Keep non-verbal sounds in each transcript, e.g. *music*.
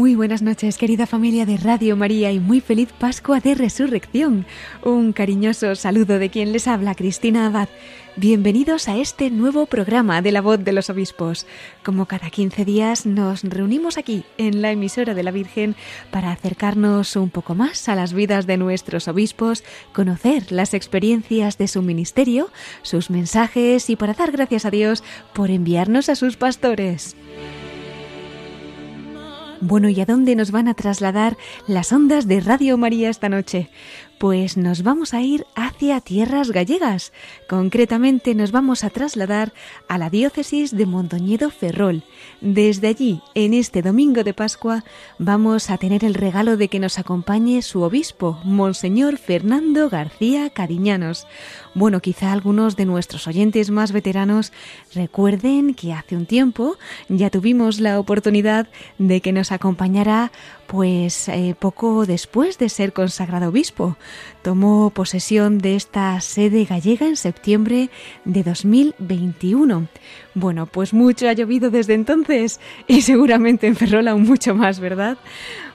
Muy buenas noches, querida familia de Radio María, y muy feliz Pascua de Resurrección. Un cariñoso saludo de quien les habla, Cristina Abad. Bienvenidos a este nuevo programa de la voz de los obispos. Como cada 15 días nos reunimos aquí en la emisora de la Virgen para acercarnos un poco más a las vidas de nuestros obispos, conocer las experiencias de su ministerio, sus mensajes y para dar gracias a Dios por enviarnos a sus pastores. Bueno, ¿y a dónde nos van a trasladar las ondas de Radio María esta noche? Pues nos vamos a ir hacia tierras gallegas. Concretamente nos vamos a trasladar a la diócesis de Mondoñedo Ferrol. Desde allí, en este domingo de Pascua, vamos a tener el regalo de que nos acompañe su obispo, Monseñor Fernando García Cariñanos. Bueno, quizá algunos de nuestros oyentes más veteranos recuerden que hace un tiempo ya tuvimos la oportunidad de que nos acompañara pues eh, poco después de ser consagrado obispo. Tomó posesión de esta sede gallega en septiembre de 2021. Bueno, pues mucho ha llovido desde entonces y seguramente en Ferrol aún mucho más, ¿verdad?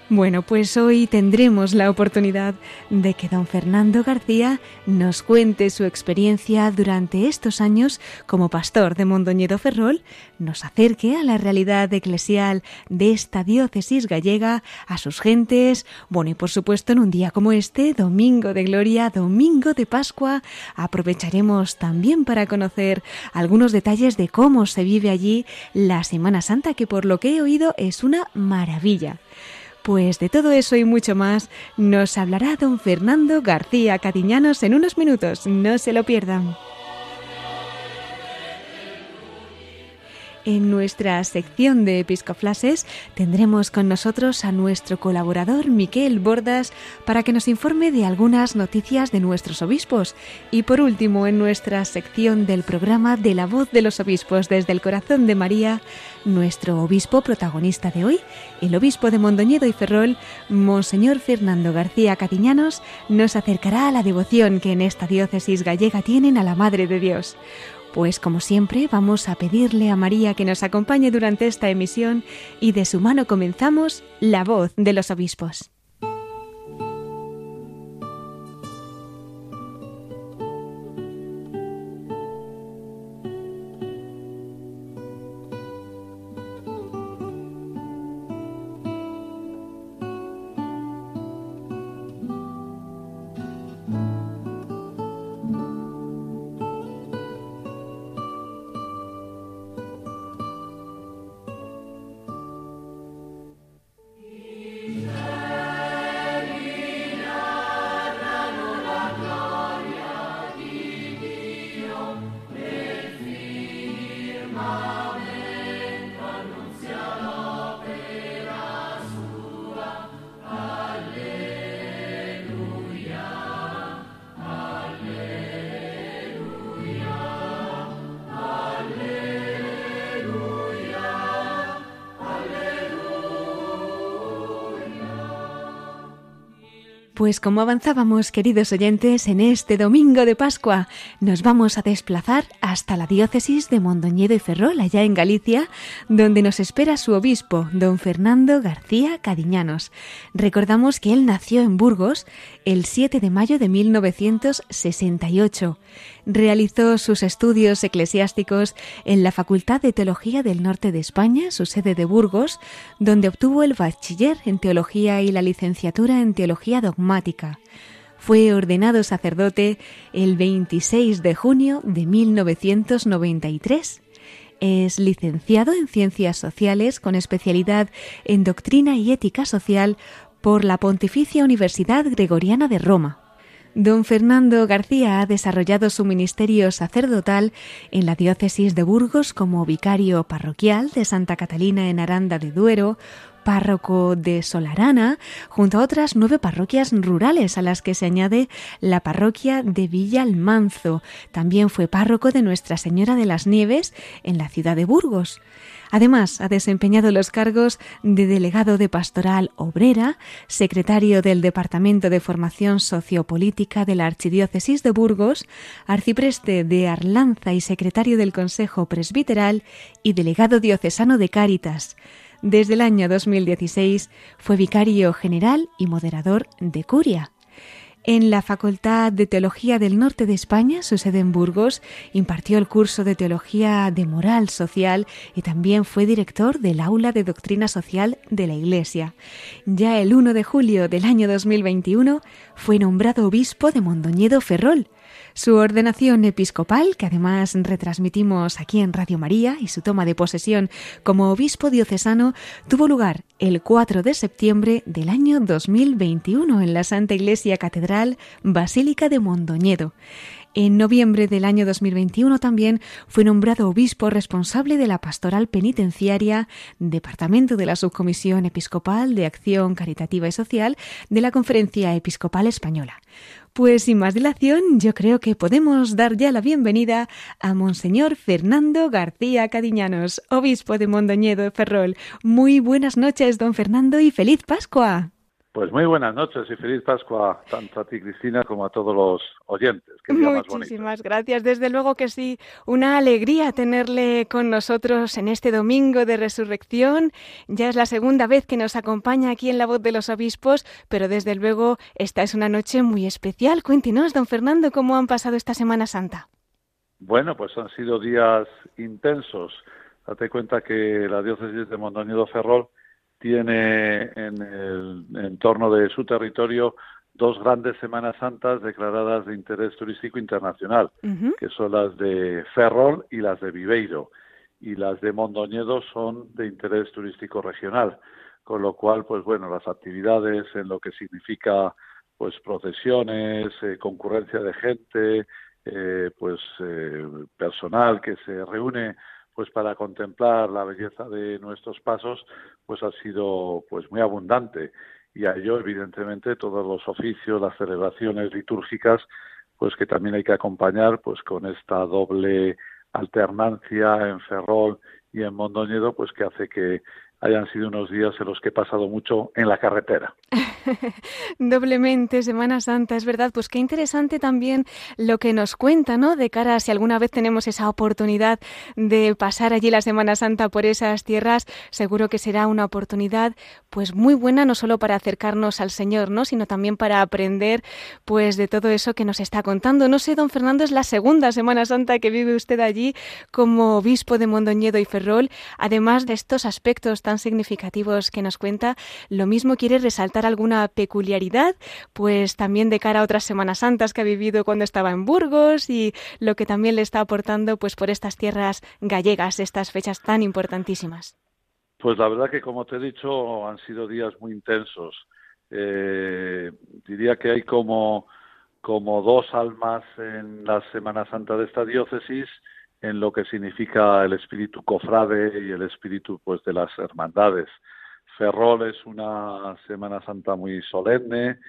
Bueno, pues hoy tendremos la oportunidad de que don Fernando García nos cuente su experiencia durante estos años como pastor de Mondoñedo Ferrol, nos acerque a la realidad eclesial de esta diócesis gallega, a sus gentes, bueno, y por supuesto en un día como este, domingo de gloria, domingo de Pascua, aprovecharemos también para conocer algunos detalles de cómo se vive allí la Semana Santa, que por lo que he oído es una maravilla. Pues de todo eso y mucho más nos hablará don Fernando García Cadiñanos en unos minutos. No se lo pierdan. En nuestra sección de Episcoflases tendremos con nosotros a nuestro colaborador Miquel Bordas para que nos informe de algunas noticias de nuestros obispos. Y por último, en nuestra sección del programa de la voz de los obispos desde el corazón de María, nuestro obispo protagonista de hoy, el obispo de Mondoñedo y Ferrol, Monseñor Fernando García Catiñanos, nos acercará a la devoción que en esta diócesis gallega tienen a la Madre de Dios. Pues como siempre vamos a pedirle a María que nos acompañe durante esta emisión y de su mano comenzamos La voz de los obispos. Pues como avanzábamos, queridos oyentes, en este domingo de Pascua nos vamos a desplazar hasta la diócesis de Mondoñedo y Ferrol, allá en Galicia, donde nos espera su obispo, don Fernando García Cadiñanos. Recordamos que él nació en Burgos el 7 de mayo de 1968. Realizó sus estudios eclesiásticos en la Facultad de Teología del Norte de España, su sede de Burgos, donde obtuvo el bachiller en teología y la licenciatura en teología dogmática. Fue ordenado sacerdote el 26 de junio de 1993. Es licenciado en Ciencias Sociales con especialidad en Doctrina y Ética Social por la Pontificia Universidad Gregoriana de Roma. Don Fernando García ha desarrollado su ministerio sacerdotal en la diócesis de Burgos como vicario parroquial de Santa Catalina en Aranda de Duero, párroco de Solarana, junto a otras nueve parroquias rurales a las que se añade la parroquia de Villa Almanzo. También fue párroco de Nuestra Señora de las Nieves en la ciudad de Burgos. Además, ha desempeñado los cargos de delegado de Pastoral Obrera, secretario del Departamento de Formación Sociopolítica de la Archidiócesis de Burgos, arcipreste de Arlanza y secretario del Consejo Presbiteral y delegado diocesano de Cáritas. Desde el año 2016 fue vicario general y moderador de Curia. En la Facultad de Teología del Norte de España, su sede en Burgos, impartió el curso de Teología de Moral Social y también fue director del Aula de Doctrina Social de la Iglesia. Ya el 1 de julio del año 2021 fue nombrado obispo de Mondoñedo Ferrol, su ordenación episcopal, que además retransmitimos aquí en Radio María, y su toma de posesión como obispo diocesano tuvo lugar el 4 de septiembre del año 2021 en la Santa Iglesia Catedral Basílica de Mondoñedo. En noviembre del año 2021 también fue nombrado obispo responsable de la pastoral penitenciaria, departamento de la Subcomisión Episcopal de Acción Caritativa y Social de la Conferencia Episcopal Española. Pues sin más dilación, yo creo que podemos dar ya la bienvenida a Monseñor Fernando García Cadiñanos, obispo de Mondoñedo Ferrol. Muy buenas noches, don Fernando, y feliz Pascua. Pues muy buenas noches y feliz Pascua tanto a ti, Cristina, como a todos los oyentes. Muchísimas gracias. Desde luego que sí, una alegría tenerle con nosotros en este domingo de resurrección. Ya es la segunda vez que nos acompaña aquí en la voz de los obispos, pero desde luego esta es una noche muy especial. Cuéntenos, don Fernando, cómo han pasado esta Semana Santa. Bueno, pues han sido días intensos. Date cuenta que la diócesis de Mondoñedo Ferrol tiene en el entorno de su territorio dos grandes Semanas Santas declaradas de interés turístico internacional, que son las de Ferrol y las de Viveiro, y las de Mondoñedo son de interés turístico regional, con lo cual, pues bueno, las actividades en lo que significa pues procesiones, eh, concurrencia de gente, eh, pues eh, personal que se reúne pues para contemplar la belleza de nuestros pasos, pues ha sido pues muy abundante. Y a ello evidentemente todos los oficios, las celebraciones litúrgicas, pues que también hay que acompañar pues con esta doble alternancia en Ferrol y en Mondoñedo, pues que hace que hayan sido unos días en los que he pasado mucho en la carretera. *laughs* Doblemente, Semana Santa, es verdad. Pues qué interesante también lo que nos cuenta, ¿no? De cara a si alguna vez tenemos esa oportunidad de pasar allí la Semana Santa por esas tierras, seguro que será una oportunidad pues muy buena, no solo para acercarnos al Señor, ¿no? Sino también para aprender pues de todo eso que nos está contando. No sé, don Fernando, es la segunda Semana Santa que vive usted allí como obispo de Mondoñedo y Ferrol. Además de estos aspectos tan significativos que nos cuenta, lo mismo quiere resaltar alguna peculiaridad, pues también de cara a otras Semanas Santas que ha vivido cuando estaba en Burgos y lo que también le está aportando pues por estas tierras gallegas, estas fechas tan importantísimas. Pues la verdad que como te he dicho han sido días muy intensos. Eh, diría que hay como como dos almas en la Semana Santa de esta diócesis en lo que significa el espíritu cofrade y el espíritu pues de las hermandades. Ferrol es una Semana Santa muy solemne,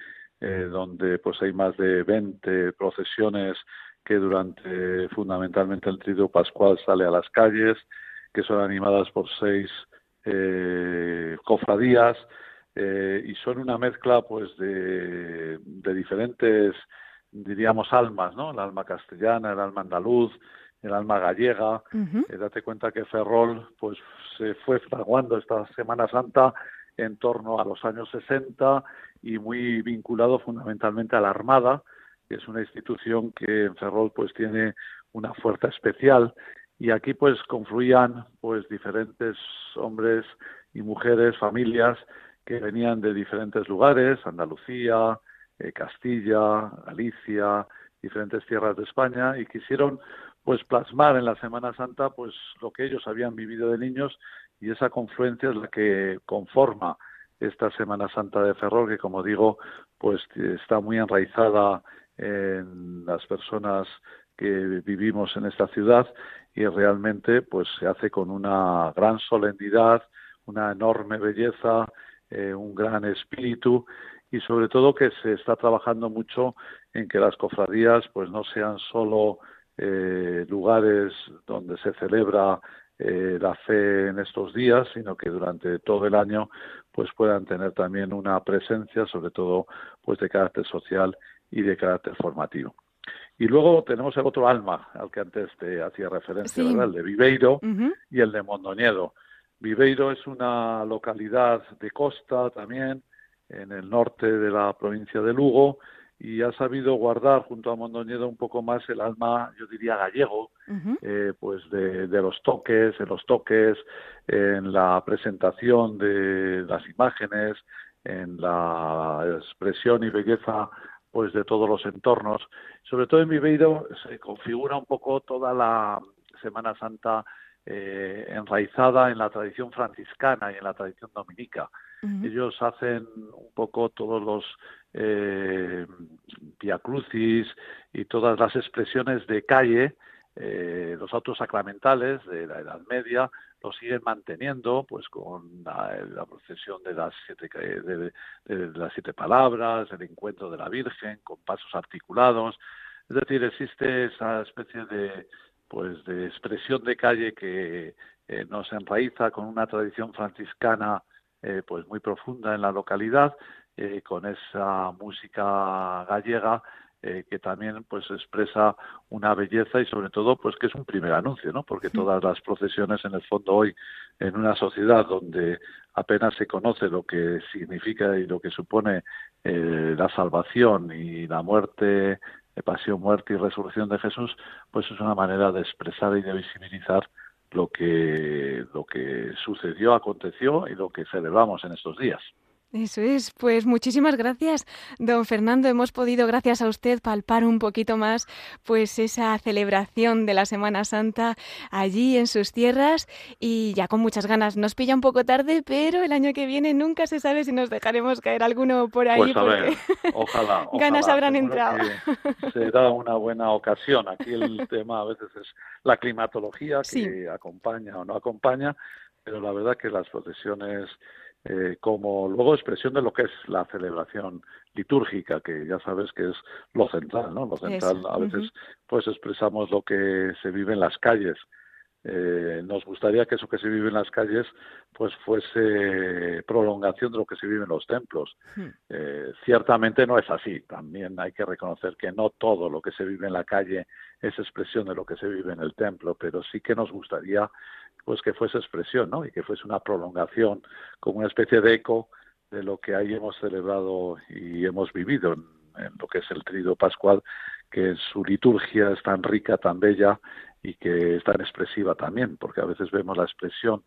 eh, donde pues hay más de 20 procesiones que durante fundamentalmente el Triduo Pascual sale a las calles, que son animadas por seis eh, cofradías eh, y son una mezcla pues de, de diferentes diríamos almas, ¿no? El alma castellana, el alma andaluz, el alma gallega. Eh, date cuenta que Ferrol pues se fue fraguando esta Semana Santa en torno a los años 60 y muy vinculado fundamentalmente a la Armada, que es una institución que en Ferrol pues tiene una fuerza especial y aquí pues confluían pues diferentes hombres y mujeres, familias que venían de diferentes lugares, Andalucía, eh, Castilla, Galicia, diferentes tierras de España y quisieron pues plasmar en la Semana Santa pues lo que ellos habían vivido de niños y esa confluencia es la que conforma esta Semana Santa de Ferrol que como digo pues está muy enraizada en las personas que vivimos en esta ciudad y realmente pues se hace con una gran solemnidad, una enorme belleza, eh, un gran espíritu y sobre todo que se está trabajando mucho en que las cofradías pues no sean solo eh, lugares donde se celebra eh, la fe en estos días, sino que durante todo el año pues puedan tener también una presencia, sobre todo pues de carácter social y de carácter formativo. Y luego tenemos el otro alma al que antes te hacía referencia, el de Viveiro y el de Mondoñedo. Viveiro es una localidad de costa también, en el norte de la provincia de Lugo, y ha sabido guardar junto a Mondoñedo un poco más el alma, yo diría, gallego, eh, pues de, de, los toques, en los toques, en la presentación de las imágenes, en la expresión y belleza pues de todos los entornos. Sobre todo en Viveiro se configura un poco toda la Semana Santa eh, enraizada en la tradición franciscana y en la tradición dominica. Ellos hacen un poco todos los eh, crucis y todas las expresiones de calle, eh, los autos sacramentales de la Edad Media, lo siguen manteniendo pues con la, procesión de las siete de, las siete palabras el encuentro de la Virgen con pasos articulados es decir existe esa especie de pues de expresión de calle que eh, nos enraiza con una tradición franciscana eh, pues muy profunda en la localidad eh, con esa música gallega eh, que también pues expresa una belleza y sobre todo pues que es un primer anuncio no porque todas las procesiones en el fondo hoy en una sociedad donde apenas se conoce lo que significa y lo que supone eh, la salvación y la muerte pasión muerte y resurrección de Jesús pues es una manera de expresar y de visibilizar lo que lo que sucedió aconteció y lo que celebramos en estos días eso es, pues muchísimas gracias, don Fernando. Hemos podido, gracias a usted, palpar un poquito más pues esa celebración de la Semana Santa allí en sus tierras y ya con muchas ganas. Nos pilla un poco tarde, pero el año que viene nunca se sabe si nos dejaremos caer alguno por ahí. Pues a ver, ojalá, *laughs* ganas habrán entrado. Será una buena ocasión. Aquí el tema a veces es la climatología que acompaña o no acompaña, pero la verdad que las procesiones eh, como luego expresión de lo que es la celebración litúrgica, que ya sabes que es lo central, ¿no? Lo central a veces pues expresamos lo que se vive en las calles. Eh, nos gustaría que eso que se vive en las calles pues fuese prolongación de lo que se vive en los templos. Hmm. Eh, ciertamente no es así. También hay que reconocer que no todo lo que se vive en la calle es expresión de lo que se vive en el templo, pero sí que nos gustaría pues que fuese expresión, ¿no? Y que fuese una prolongación, como una especie de eco de lo que ahí hemos celebrado y hemos vivido en, lo que es el Trido Pascual, que en su liturgia es tan rica, tan bella y que es tan expresiva también, porque a veces vemos la expresión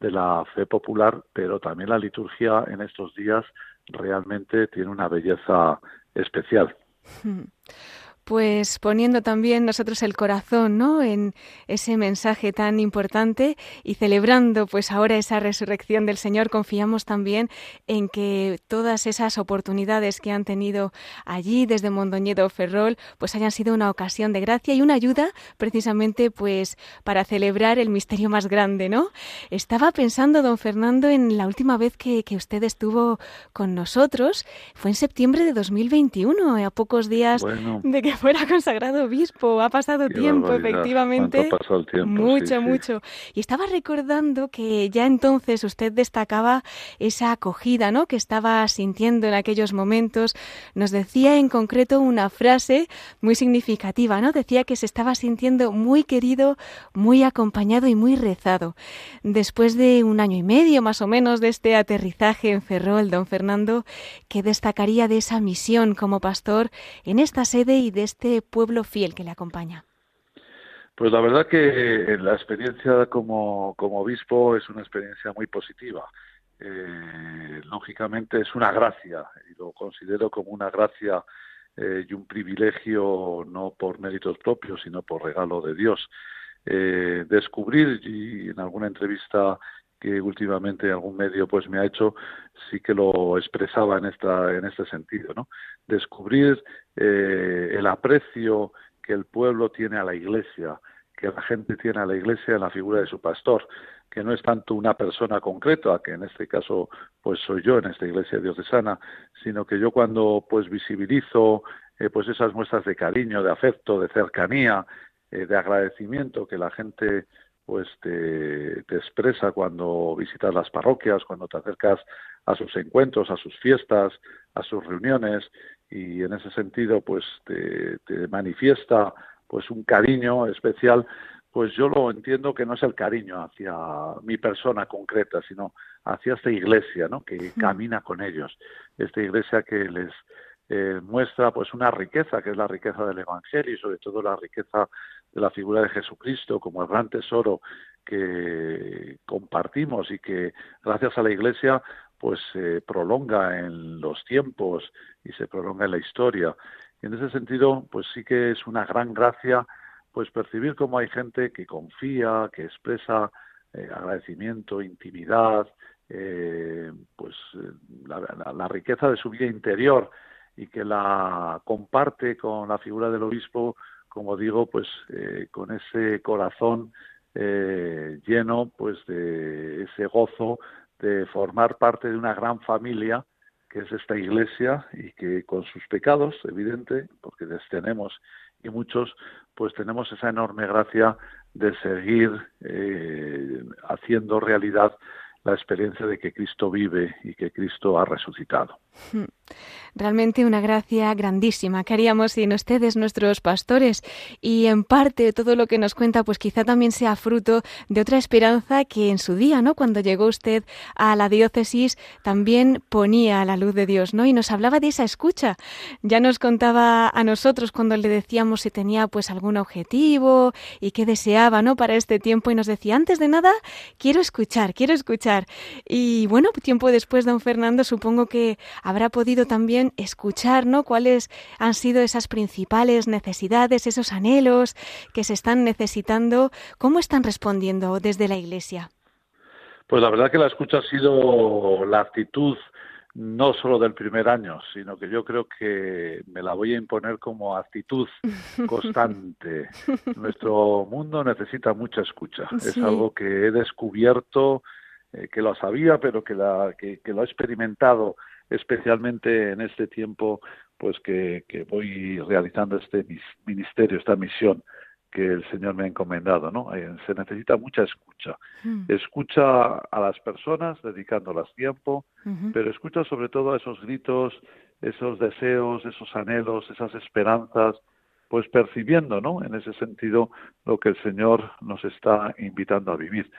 de la fe popular, pero también la liturgia en estos días realmente tiene una belleza especial. *laughs* Pues poniendo también nosotros el corazón, ¿no? En ese mensaje tan importante y celebrando pues ahora esa resurrección del Señor, confiamos también en que todas esas oportunidades que han tenido allí desde Mondoñedo Ferrol pues hayan sido una ocasión de gracia y una ayuda precisamente pues para celebrar el misterio más grande, ¿no? Estaba pensando, don Fernando, en la última vez que, que usted estuvo con nosotros, fue en septiembre de 2021, a pocos días de que *laughs* fuera consagrado obispo. Ha pasado tiempo, efectivamente. mucho, mucho. Y estaba recordando que ya entonces usted destacaba esa acogida, ¿no? Que estaba sintiendo en aquellos momentos. Nos decía en concreto una frase muy significativa, ¿no? Decía que se estaba sintiendo muy querido, muy acompañado y muy rezado. Después de un año y medio más o menos de este aterrizaje en Ferrol, don Fernando, ¿qué destacaría de esa misión como pastor en esta sede y de este pueblo fiel que le acompaña? Pues la verdad que la experiencia como, como obispo es una experiencia muy positiva. Eh, lógicamente es una gracia y lo considero como una gracia eh, y un privilegio no por méritos propios sino por regalo de Dios. Eh, descubrir y en alguna entrevista que últimamente algún medio pues me ha hecho sí que lo expresaba en esta en este sentido no descubrir eh, el aprecio que el pueblo tiene a la iglesia que la gente tiene a la iglesia en la figura de su pastor que no es tanto una persona concreta, que en este caso pues soy yo en esta iglesia diocesana, sino que yo cuando pues visibilizo eh, pues esas muestras de cariño, de afecto, de cercanía, eh, de agradecimiento que la gente pues te, te, expresa cuando visitas las parroquias, cuando te acercas a sus encuentros, a sus fiestas, a sus reuniones y en ese sentido pues te, te manifiesta pues un cariño especial, pues yo lo entiendo que no es el cariño hacia mi persona concreta, sino hacia esta iglesia, ¿no? Que camina con ellos, esta iglesia que les eh, muestra pues una riqueza que es la riqueza del Evangelio y sobre todo la riqueza de la figura de Jesucristo como el gran tesoro que compartimos y que gracias a la Iglesia pues se prolonga en los tiempos y se prolonga en la historia. Y en ese sentido pues sí que es una gran gracia pues percibir cómo hay gente que confía, que expresa eh, agradecimiento, intimidad, eh, pues la, la, riqueza de su vida interior y que la comparte con la figura del obispo, como digo, pues eh, con ese corazón eh, lleno pues de ese gozo de formar parte de una gran familia que es esta iglesia y que con sus pecados, evidente, porque les tenemos y muchos, pues tenemos esa enorme gracia de seguir eh, haciendo realidad la experiencia de que Cristo vive y que Cristo ha resucitado. *laughs* Realmente una gracia grandísima que haríamos sin ustedes, nuestros pastores, y en parte todo lo que nos cuenta, pues quizá también sea fruto de otra esperanza que en su día, ¿no? Cuando llegó usted a la diócesis, también ponía a la luz de Dios, ¿no? Y nos hablaba de esa escucha. Ya nos contaba a nosotros cuando le decíamos si tenía pues algún objetivo y qué deseaba, ¿no? Para este tiempo y nos decía, antes de nada, quiero escuchar, quiero escuchar. Y bueno, tiempo después, don Fernando, supongo que habrá podido también escuchar, ¿no? Cuáles han sido esas principales necesidades, esos anhelos que se están necesitando, cómo están respondiendo desde la Iglesia. Pues la verdad que la escucha ha sido la actitud no solo del primer año, sino que yo creo que me la voy a imponer como actitud *laughs* constante. Nuestro mundo necesita mucha escucha. Es algo que he descubierto, eh, que lo sabía, pero que, la, que, que lo he experimentado especialmente en este tiempo pues que, que voy realizando este ministerio, esta misión que el Señor me ha encomendado, ¿no? Eh, se necesita mucha escucha. Hmm. Escucha a las personas, dedicándolas tiempo, pero escucha sobre todo a esos gritos, esos deseos, esos anhelos, esas esperanzas, pues percibiendo, ¿no? En ese sentido, lo que el Señor nos está invitando a vivir.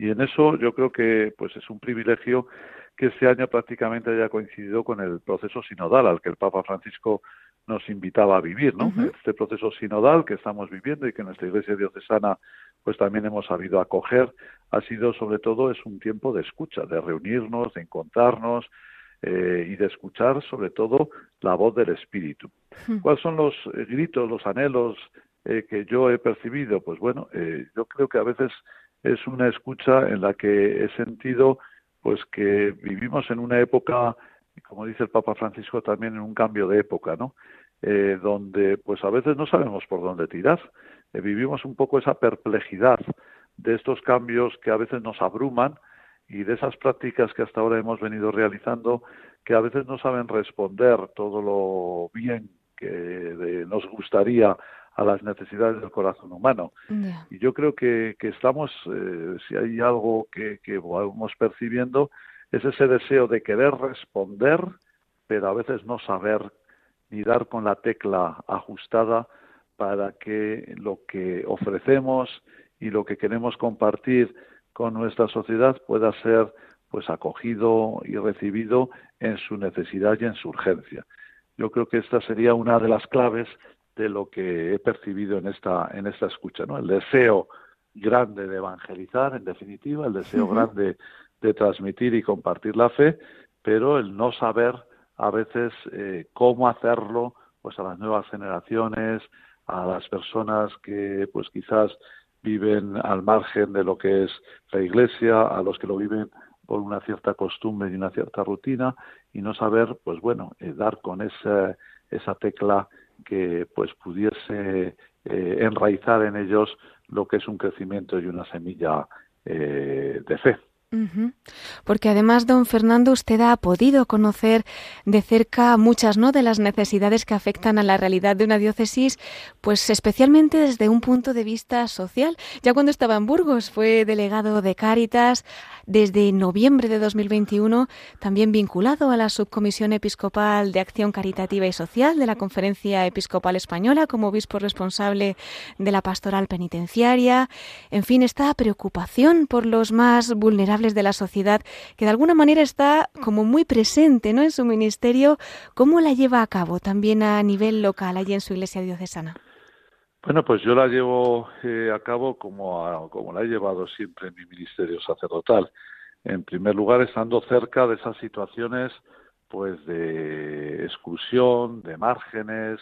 Y en eso yo creo que, pues es un privilegio que este año prácticamente haya coincidido con el proceso sinodal al que el Papa Francisco nos invitaba a vivir, ¿no? Este proceso sinodal que estamos viviendo y que nuestra Iglesia diocesana pues también hemos sabido acoger ha sido sobre todo es un tiempo de escucha, de reunirnos, de encontrarnos eh, y de escuchar sobre todo la voz del Espíritu. ¿Cuáles son los eh, gritos, los anhelos eh, que yo he percibido? Pues bueno, yo creo que a veces es una escucha en la que he sentido pues que vivimos en una época, como dice el Papa Francisco, también en un cambio de época, ¿no? Eh, donde pues a veces no sabemos por dónde tirar. Eh, vivimos un poco esa perplejidad de estos cambios que a veces nos abruman y de esas prácticas que hasta ahora hemos venido realizando que a veces no saben responder todo lo bien que nos gustaría a las necesidades del corazón humano. Y yo creo que, que estamos, eh, si hay algo que, que vamos percibiendo, es ese deseo de querer responder, pero a veces no saber ni dar con la tecla ajustada para que lo que ofrecemos y lo que queremos compartir con nuestra sociedad pueda ser pues acogido y recibido en su necesidad y en su urgencia. Yo creo que esta sería una de las claves de lo que he percibido en esta, en esta escucha, ¿no? El deseo grande de evangelizar, en definitiva, el deseo grande de transmitir y compartir la fe, pero el no saber a veces eh, cómo hacerlo pues a las nuevas generaciones, a las personas que pues quizás viven al margen de lo que es la iglesia, a los que lo viven por una cierta costumbre y una cierta rutina y no saber pues bueno eh, dar con esa esa tecla que pues pudiese eh, enraizar en ellos lo que es un crecimiento y una semilla de fe. Porque además, don Fernando, usted ha podido conocer de cerca muchas ¿no? de las necesidades que afectan a la realidad de una diócesis, pues especialmente desde un punto de vista social. Ya cuando estaba en Burgos fue delegado de Cáritas, desde noviembre de 2021, también vinculado a la Subcomisión Episcopal de Acción Caritativa y Social de la Conferencia Episcopal Española como obispo responsable de la pastoral penitenciaria. En fin, esta preocupación por los más vulnerables de la sociedad, que de alguna manera está como muy presente ¿no? en su ministerio. ¿Cómo la lleva a cabo también a nivel local, allí en su iglesia diocesana? Bueno, pues yo la llevo eh, a cabo como, como la he llevado siempre en mi ministerio sacerdotal. En primer lugar, estando cerca de esas situaciones pues de exclusión, de márgenes,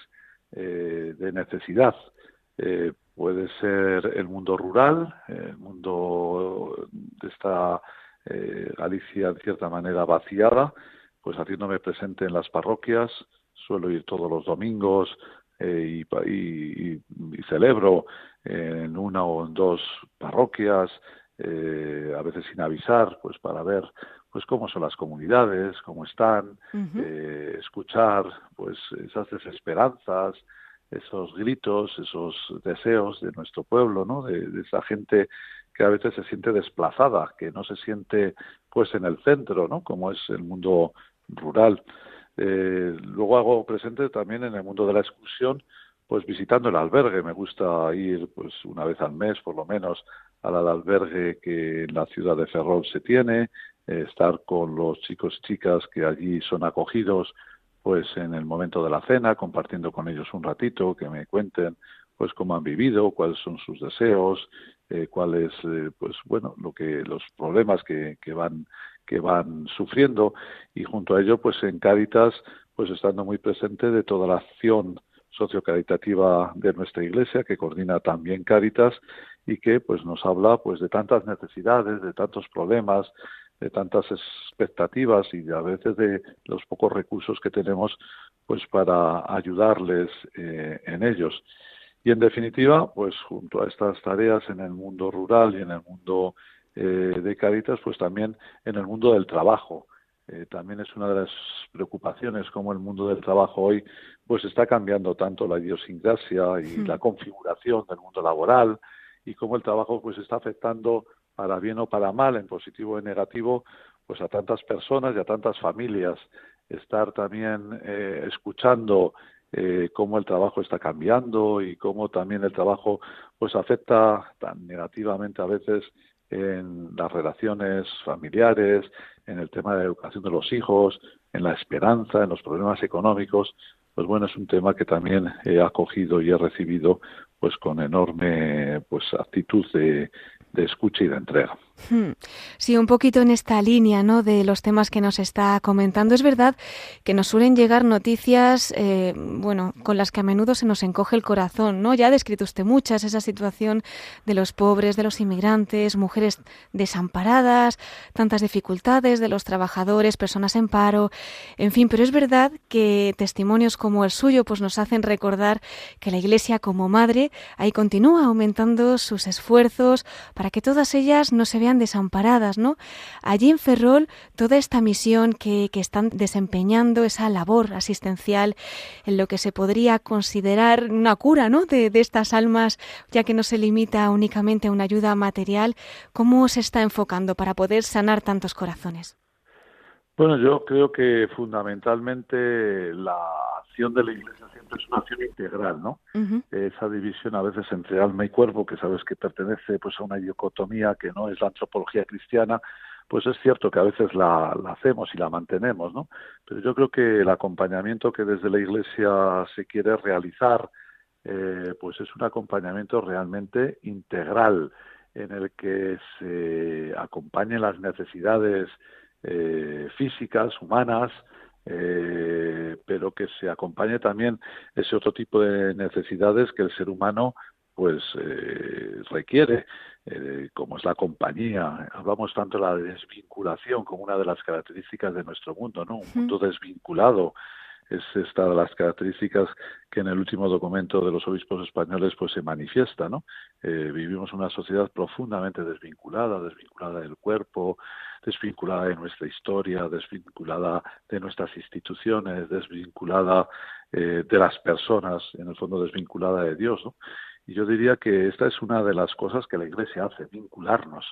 eh, de necesidad. Eh, puede ser el mundo rural, el mundo de esta eh, Galicia en cierta manera vaciada, pues haciéndome presente en las parroquias, suelo ir todos los domingos eh, y, celebro en una o en dos parroquias, eh, a veces sin avisar, pues para ver pues cómo son las comunidades, cómo están, escuchar pues esas desesperanzas, esos gritos, esos deseos de nuestro pueblo, ¿no? De, esa gente que a veces se siente desplazada, que no se siente pues en el centro, ¿no? Como es el mundo rural. Eh, luego hago presente también en el mundo de la excursión, pues visitando el albergue. Me gusta ir pues una vez al mes, por lo menos, al albergue que en la ciudad de Ferrol se tiene, eh, estar con los chicos y chicas que allí son acogidos pues en el momento de la cena, compartiendo con ellos un ratito, que me cuenten pues cómo han vivido, cuáles son sus deseos, eh, cuáles eh, pues bueno lo que los problemas que, que van que van sufriendo. Y junto a ello pues en Cáritas pues estando muy presente de toda la acción sociocaritativa de nuestra iglesia que coordina también Cáritas y que pues nos habla pues de tantas necesidades, de tantos problemas, de tantas expectativas y a veces de los pocos recursos que tenemos pues para ayudarles eh, en ellos. Y en definitiva, pues junto a estas tareas en el mundo rural y en el mundo eh, de Caritas, pues también en el mundo del trabajo. Eh, también es una de las preocupaciones como el mundo del trabajo hoy pues está cambiando tanto la idiosincrasia y la configuración del mundo laboral y cómo el trabajo pues está afectando para bien o para mal, en positivo o en negativo, pues a tantas personas y a tantas familias. Estar también eh, escuchando eh, cómo el trabajo está cambiando y cómo también el trabajo pues afecta tan negativamente a veces en las relaciones familiares, en el tema de la educación de los hijos, en la esperanza, en los problemas económicos, pues bueno, es un tema que también he acogido y he recibido pues con enorme pues actitud de, de escucha y de entrega. Hmm. Sí, un poquito en esta línea, ¿no? De los temas que nos está comentando. Es verdad que nos suelen llegar noticias, eh, bueno, con las que a menudo se nos encoge el corazón, ¿no? Ya ha descrito usted muchas esa situación de los pobres, de los inmigrantes, mujeres desamparadas, tantas dificultades de los trabajadores, personas en paro, en fin. Pero es verdad que testimonios como el suyo, pues nos hacen recordar que la Iglesia como madre ahí continúa aumentando sus esfuerzos para que todas ellas no se vean desamparadas, ¿no? Allí en Ferrol, toda esta misión que, están desempeñando, esa labor asistencial, en lo que se podría considerar una cura, ¿no? De, estas almas, ya que no se limita únicamente a una ayuda material, ¿cómo se está enfocando para poder sanar tantos corazones? Bueno, yo creo que fundamentalmente la acción de la Iglesia siempre es una acción integral, ¿no? Esa división a veces entre alma y cuerpo, que sabes que pertenece pues a una dicotomía que no es la antropología cristiana, pues es cierto que a veces la, hacemos y la mantenemos, ¿no? Pero yo creo que el acompañamiento que desde la Iglesia se quiere realizar, eh, pues es un acompañamiento realmente integral en el que se acompañen las necesidades eh, físicas, humanas, eh, pero que se acompañe también ese otro tipo de necesidades que el ser humano pues eh, requiere, eh, como es la compañía. Hablamos tanto de la desvinculación como una de las características de nuestro mundo, ¿no? Un mundo desvinculado, es esta de las características que en el último documento de los obispos españoles pues se manifiesta, ¿no? Eh, vivimos una sociedad profundamente desvinculada, desvinculada del cuerpo, desvinculada de nuestra historia, desvinculada de nuestras instituciones, desvinculada eh, de las personas, en el fondo desvinculada de Dios, ¿no? Y yo diría que esta es una de las cosas que la Iglesia hace, vincularnos.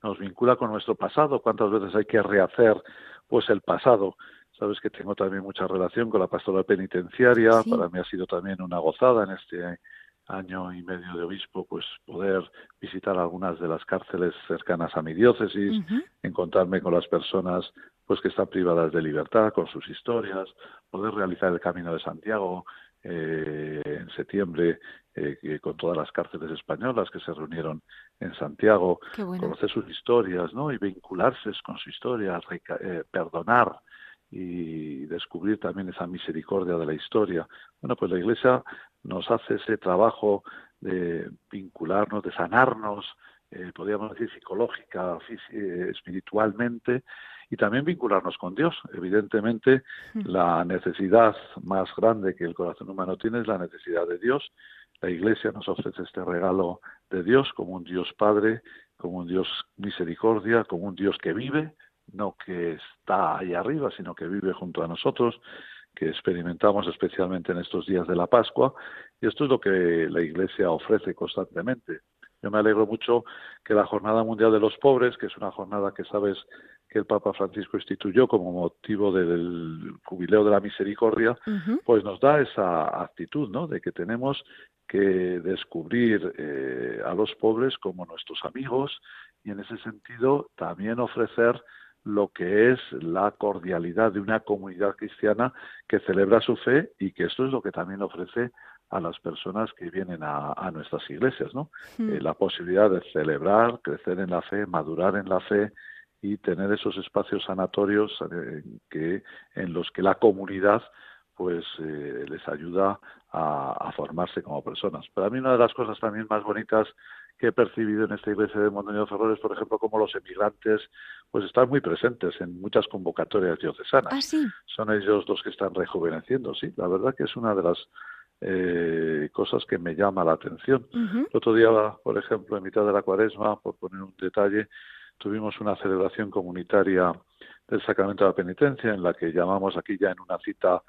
Nos vincula con nuestro pasado. ¿Cuántas veces hay que rehacer pues el pasado? Sabes que tengo también mucha relación con la pastoral penitenciaria. Para mí ha sido también una gozada en este año y medio de obispo, pues poder visitar algunas de las cárceles cercanas a mi diócesis, encontrarme con las personas pues que están privadas de libertad, con sus historias, poder realizar el Camino de Santiago eh, en septiembre eh, con todas las cárceles españolas que se reunieron en Santiago, conocer sus historias, ¿no? Y vincularse con su historia, eh, perdonar y descubrir también esa misericordia de la historia. Bueno, pues la Iglesia nos hace ese trabajo de vincularnos, de sanarnos, eh, podríamos decir psicológica, espiritualmente, y también vincularnos con Dios. Evidentemente, la necesidad más grande que el corazón humano tiene es la necesidad de Dios. La Iglesia nos ofrece este regalo de Dios como un Dios Padre, como un Dios misericordia, como un Dios que vive, no que está ahí arriba, sino que vive junto a nosotros, que experimentamos especialmente en estos días de la Pascua, y esto es lo que la Iglesia ofrece constantemente. Yo me alegro mucho que la Jornada Mundial de los Pobres, que es una jornada que sabes que el Papa Francisco instituyó como motivo del jubileo de la misericordia, pues nos da esa actitud, ¿no? De que tenemos que descubrir eh, a los pobres como nuestros amigos y en ese sentido también ofrecer lo que es la cordialidad de una comunidad cristiana que celebra su fe y que esto es lo que también ofrece a las personas que vienen a, nuestras iglesias, ¿no? Hmm. Eh, la posibilidad de celebrar, crecer en la fe, madurar en la fe y tener esos espacios sanatorios eh, que en los que la comunidad pues eh, les ayuda a, formarse como personas. Para mí una de las cosas también más bonitas que he percibido en esta iglesia de Montaña Ferrores, por ejemplo, como los emigrantes pues están muy presentes en muchas convocatorias diocesanas. ¿Ah, Son ellos los que están rejuveneciendo, sí. La verdad que es una de las eh, cosas que me llama la atención. El otro día, por ejemplo, en mitad de la cuaresma, por poner un detalle, tuvimos una celebración comunitaria del sacramento de la penitencia en la que llamamos aquí ya en una cita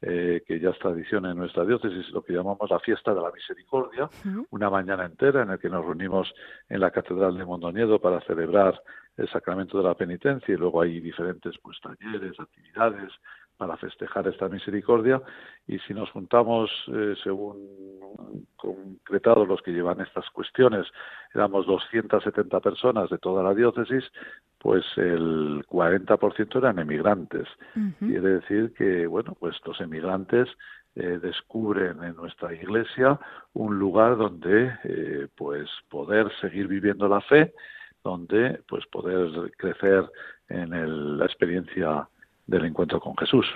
eh, que ya es tradición en nuestra diócesis, lo que llamamos la fiesta de la misericordia, una mañana entera en la que nos reunimos en la Catedral de Mondoñedo para celebrar el sacramento de la penitencia y luego hay diferentes pues talleres, actividades, para festejar esta misericordia y si nos juntamos eh, según concretados los que llevan estas cuestiones éramos 270 personas de toda la diócesis pues el 40% eran emigrantes. Quiere decir que bueno pues estos emigrantes eh, descubren en nuestra iglesia un lugar donde eh, pues poder seguir viviendo la fe donde pues poder crecer en la experiencia del encuentro con Jesús.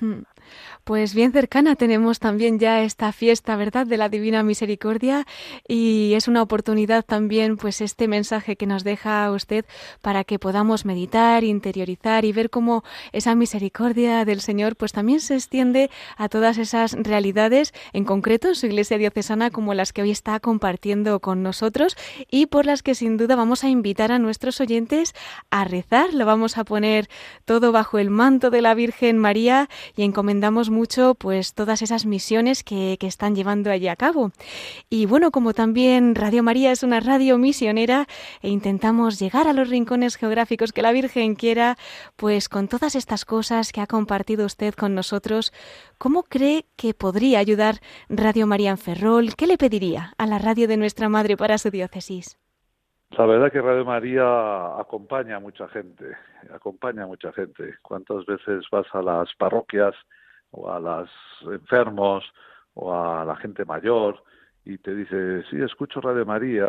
*laughs* Pues bien cercana tenemos también ya esta fiesta, ¿verdad?, de la Divina Misericordia y es una oportunidad también, pues, este mensaje que nos deja usted para que podamos meditar, interiorizar y ver cómo esa misericordia del Señor, pues, también se extiende a todas esas realidades, en concreto en su Iglesia diocesana, como las que hoy está compartiendo con nosotros y por las que sin duda vamos a invitar a nuestros oyentes a rezar. Lo vamos a poner todo bajo el manto de la Virgen María y encomendamos mucho pues todas esas misiones que, que están llevando allí a cabo. Y bueno, como también Radio María es una radio misionera e intentamos llegar a los rincones geográficos que la Virgen quiera, pues con todas estas cosas que ha compartido usted con nosotros, ¿cómo cree que podría ayudar Radio María en Ferrol? ¿Qué le pediría a la radio de nuestra madre para su diócesis? La verdad que Radio María acompaña a mucha gente, acompaña a mucha gente. ¿Cuántas veces vas a las parroquias o a los enfermos o a la gente mayor y te dice, sí, escucho Radio María,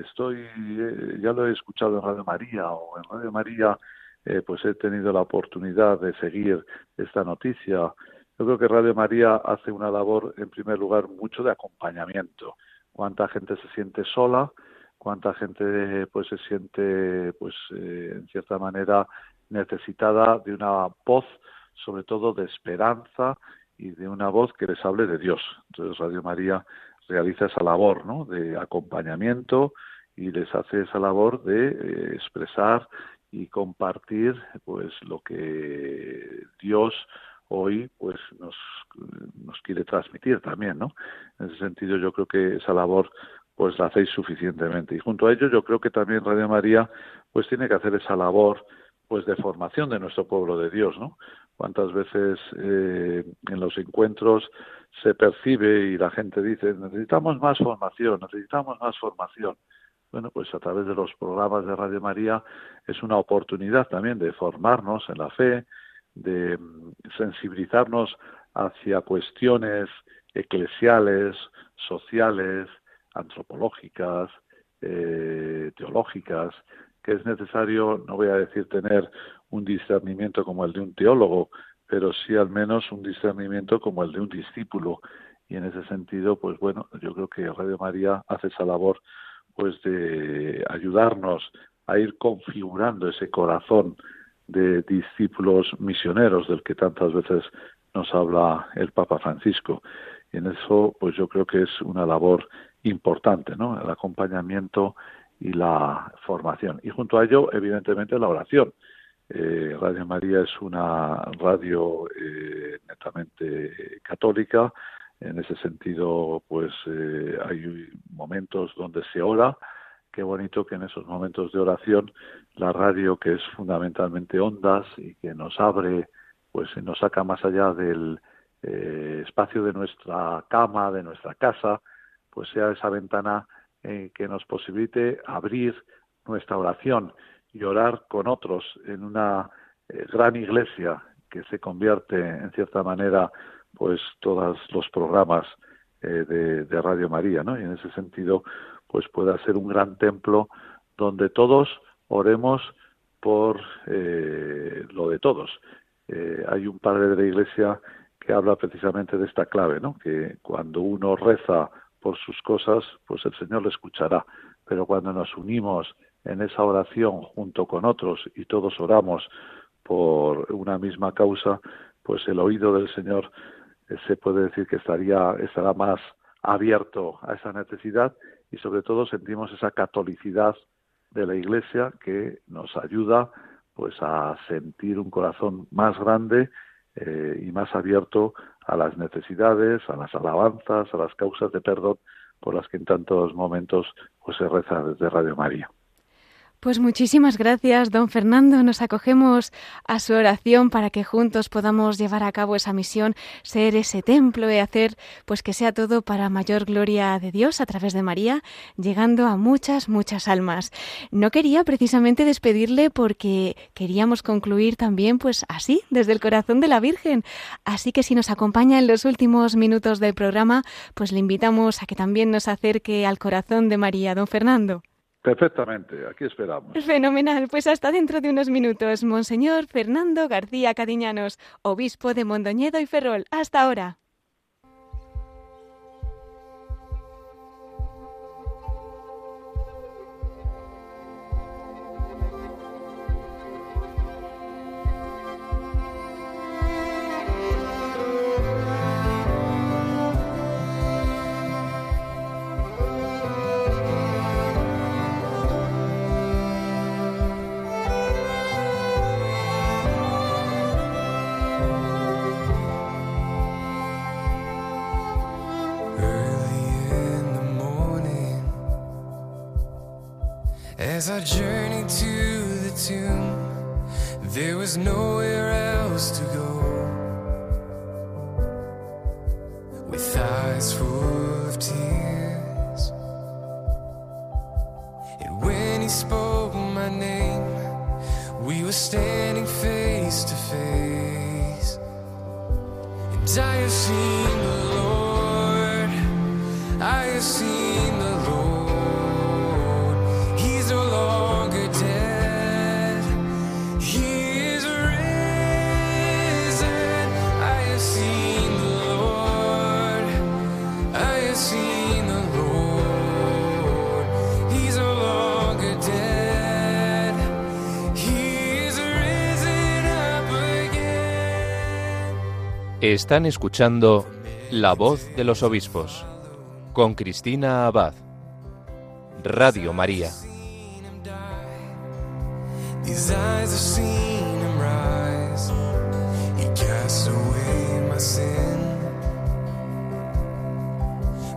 estoy, eh, ya lo he escuchado en Radio María o en Radio María, eh, pues he tenido la oportunidad de seguir esta noticia. Yo creo que Radio María hace una labor, en primer lugar, mucho de acompañamiento. Cuánta gente se siente sola, cuánta gente pues se siente pues eh, en cierta manera necesitada de una voz sobre todo de esperanza y de una voz que les hable de Dios. Entonces Radio María realiza esa labor ¿no? de acompañamiento y les hace esa labor de eh, expresar y compartir pues lo que Dios hoy pues nos, nos quiere transmitir también, ¿no? En ese sentido yo creo que esa labor pues la hacéis suficientemente. Y junto a ello yo creo que también Radio María pues tiene que hacer esa labor pues de formación de nuestro pueblo de Dios, ¿no? Cuántas veces eh, en los encuentros se percibe y la gente dice necesitamos más formación, necesitamos más formación. Bueno, pues a través de los programas de Radio María es una oportunidad también de formarnos en la fe, de mm, sensibilizarnos hacia cuestiones eclesiales, sociales, antropológicas, eh, teológicas, que es necesario, no voy a decir tener un discernimiento como el de un teólogo, pero sí al menos un discernimiento como el de un discípulo. Y en ese sentido, pues bueno, yo creo que Radio María hace esa labor pues de ayudarnos a ir configurando ese corazón de discípulos misioneros del que tantas veces nos habla el Papa Francisco. Y en eso, pues yo creo que es una labor importante, ¿no? El acompañamiento y la formación. Y junto a ello, evidentemente, la oración. Eh, radio María es una radio eh, netamente católica. En ese sentido, pues eh, hay momentos donde se ora. Qué bonito que en esos momentos de oración la radio, que es fundamentalmente ondas y que nos abre, pues nos saca más allá del espacio de nuestra cama, de nuestra casa, pues sea esa ventana eh, que nos posibilite abrir nuestra oración y orar con otros en una eh, gran iglesia que se convierte en cierta manera pues todos los programas eh, de, Radio María. Y en ese sentido pues pueda ser un gran templo donde todos oremos por lo de todos. hay un padre de la iglesia que habla precisamente de esta clave, ¿no? Que cuando uno reza por sus cosas, pues el Señor le escuchará. Pero cuando nos unimos en esa oración junto con otros y todos oramos por una misma causa, pues el oído del Señor eh, se puede decir que estaría estará más abierto a esa necesidad y sobre todo sentimos esa catolicidad de la Iglesia que nos ayuda pues a sentir un corazón más grande eh, y más abierto a las necesidades, a las alabanzas, a las causas de perdón por las que en tantos momentos pues, se reza desde Radio María. Pues muchísimas gracias, don Fernando. Nos acogemos a su oración para que juntos podamos llevar a cabo esa misión, ser ese templo y hacer pues que sea todo para mayor gloria de Dios a través de María, llegando a muchas, muchas almas. No quería precisamente despedirle porque queríamos concluir también pues así, desde el corazón de la Virgen. Así que si nos acompaña en los últimos minutos del programa, pues le invitamos a que también nos acerque al corazón de María, don Fernando. Perfectamente, aquí esperamos. Fenomenal, pues hasta dentro de unos minutos, Monseñor Fernando García Cadiñanos, obispo de Mondoñedo y Ferrol. Hasta ahora. As I journeyed to the tomb, there was nowhere else to go. With eyes full of tears, and when he spoke my name, we were standing face to face. And I have seen Están escuchando La voz de los obispos con Cristina Abad. Radio María.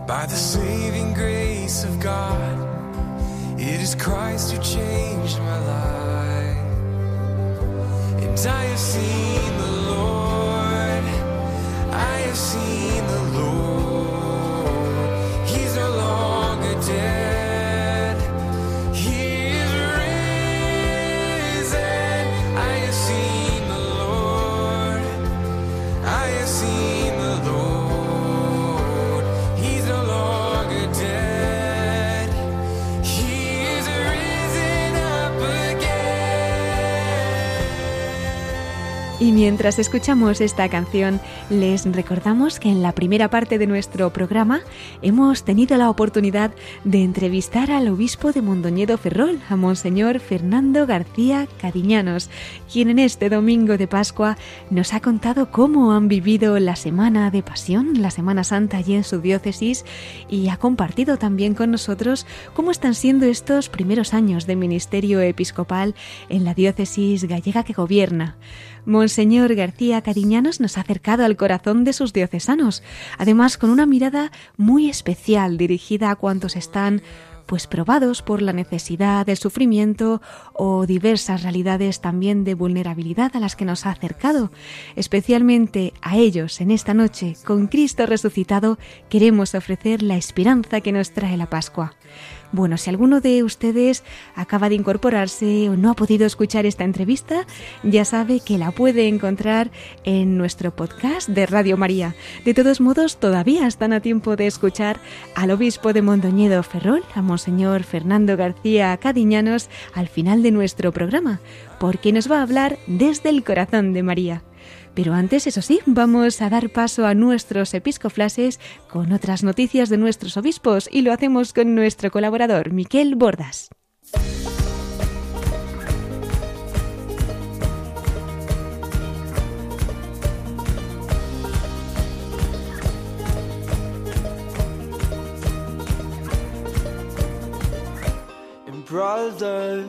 By the saving grace of God, it is Christ who changed my life. And I have seen the Lord. dear mientras escuchamos esta canción, les recordamos que en la primera parte de nuestro programa hemos tenido la oportunidad de entrevistar al obispo de Mondoñedo Ferrol, a Monseñor Fernando García Cadiñanos, quien en este domingo de Pascua nos ha contado cómo han vivido la Semana de Pasión, la Semana Santa allí en su diócesis, y ha compartido también con nosotros cómo están siendo estos primeros años de ministerio episcopal en la diócesis gallega que gobierna. Monseñor García Cariñanos nos ha acercado al corazón de sus diocesanos, además con una mirada muy especial dirigida a cuantos están pues probados por la necesidad, el sufrimiento o diversas realidades también de vulnerabilidad a las que nos ha acercado. Especialmente a ellos en esta noche, con Cristo resucitado, queremos ofrecer la esperanza que nos trae la Pascua. Bueno, si alguno de ustedes acaba de incorporarse o no ha podido escuchar esta entrevista, ya sabe que la puede encontrar en nuestro podcast de Radio María. De todos modos, todavía están a tiempo de escuchar al obispo de Mondoñedo Ferrol, a Monseñor Fernando García Cadiñanos, al final de nuestro programa, porque nos va a hablar desde el corazón de María. Pero antes, eso sí, vamos a dar paso a nuestros episcoflases con otras noticias de nuestros obispos y lo hacemos con nuestro colaborador, Miquel Bordas. Brothers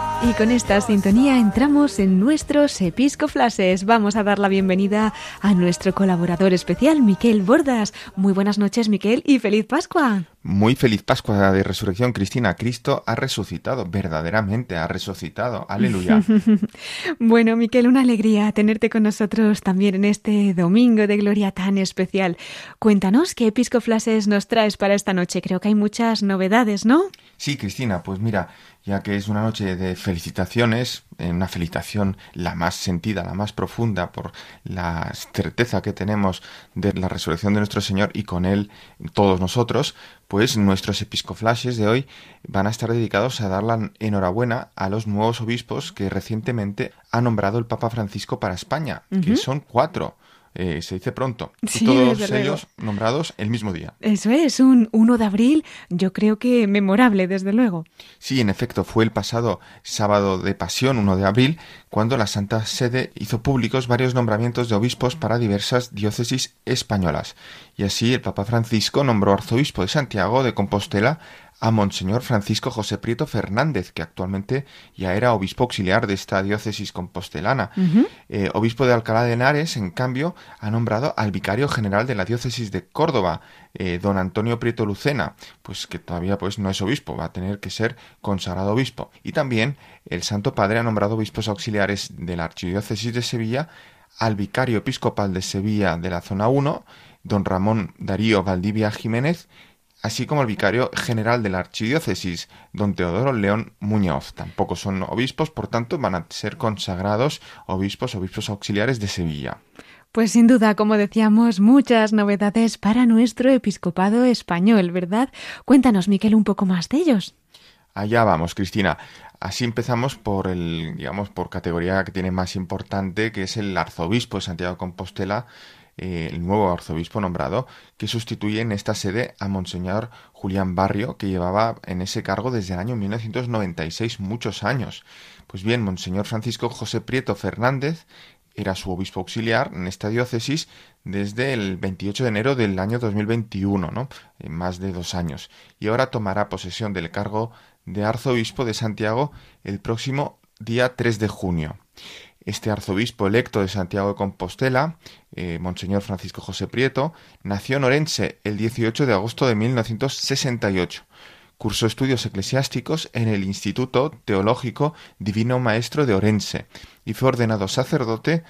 Y con esta sintonía entramos en nuestros episcoflases. Vamos a dar la bienvenida a nuestro colaborador especial, Miquel Bordas. Muy buenas noches, Miquel, y feliz Pascua. Muy feliz Pascua de Resurrección, Cristina. Cristo ha resucitado, verdaderamente ha resucitado. Aleluya. *laughs* bueno, Miquel, una alegría tenerte con nosotros también en este domingo de gloria tan especial. Cuéntanos qué episcoflases nos traes para esta noche. Creo que hay muchas novedades, ¿no? Sí, Cristina, pues mira, ya que es una noche de felicitaciones, una felicitación la más sentida, la más profunda por la certeza que tenemos de la resurrección de nuestro Señor y con él todos nosotros, pues nuestros episcoflashes de hoy van a estar dedicados a dar la enhorabuena a los nuevos obispos que recientemente ha nombrado el Papa Francisco para España, que son cuatro. Eh, se dice pronto. Sí, y todos ellos nombrados el mismo día. Eso es, un 1 de abril, yo creo que memorable, desde luego. Sí, en efecto, fue el pasado sábado de Pasión, 1 de abril, cuando la Santa Sede hizo públicos varios nombramientos de obispos para diversas diócesis españolas. Y así el Papa Francisco nombró arzobispo de Santiago de Compostela a Monseñor Francisco José Prieto Fernández, que actualmente ya era obispo auxiliar de esta diócesis compostelana. Eh, obispo de Alcalá de Henares, en cambio, ha nombrado al vicario general de la diócesis de Córdoba, eh, don Antonio Prieto Lucena, pues que todavía pues no es obispo, va a tener que ser consagrado obispo. Y también el Santo Padre ha nombrado obispos auxiliares de la archidiócesis de Sevilla al vicario episcopal de Sevilla de la zona 1, don Ramón Darío Valdivia Jiménez, así como el vicario general de la archidiócesis, don Teodoro León Muñoz. Tampoco son obispos, por tanto, van a ser consagrados obispos, obispos auxiliares de Sevilla. Pues sin duda, como decíamos, muchas novedades para nuestro episcopado español, ¿verdad? Cuéntanos, Miquel, un poco más de ellos. Allá vamos, Cristina. Así empezamos por el, digamos, por categoría que tiene más importante, que es el arzobispo de Santiago de Compostela, eh, el nuevo arzobispo nombrado, que sustituye en esta sede a Monseñor Julián Barrio, que llevaba en ese cargo desde el año 1996, muchos años. Pues bien, Monseñor Francisco José Prieto Fernández era su obispo auxiliar en esta diócesis desde el 28 de enero del año 2021, ¿no? En más de dos años. Y ahora tomará posesión del cargo de arzobispo de Santiago el próximo día 3 de junio. Este arzobispo electo de Santiago de Compostela, eh, Monseñor Francisco José Prieto, nació en Orense el 18 de agosto de 1968. Cursó estudios eclesiásticos en el Instituto Teológico Divino Maestro de Orense y fue ordenado sacerdote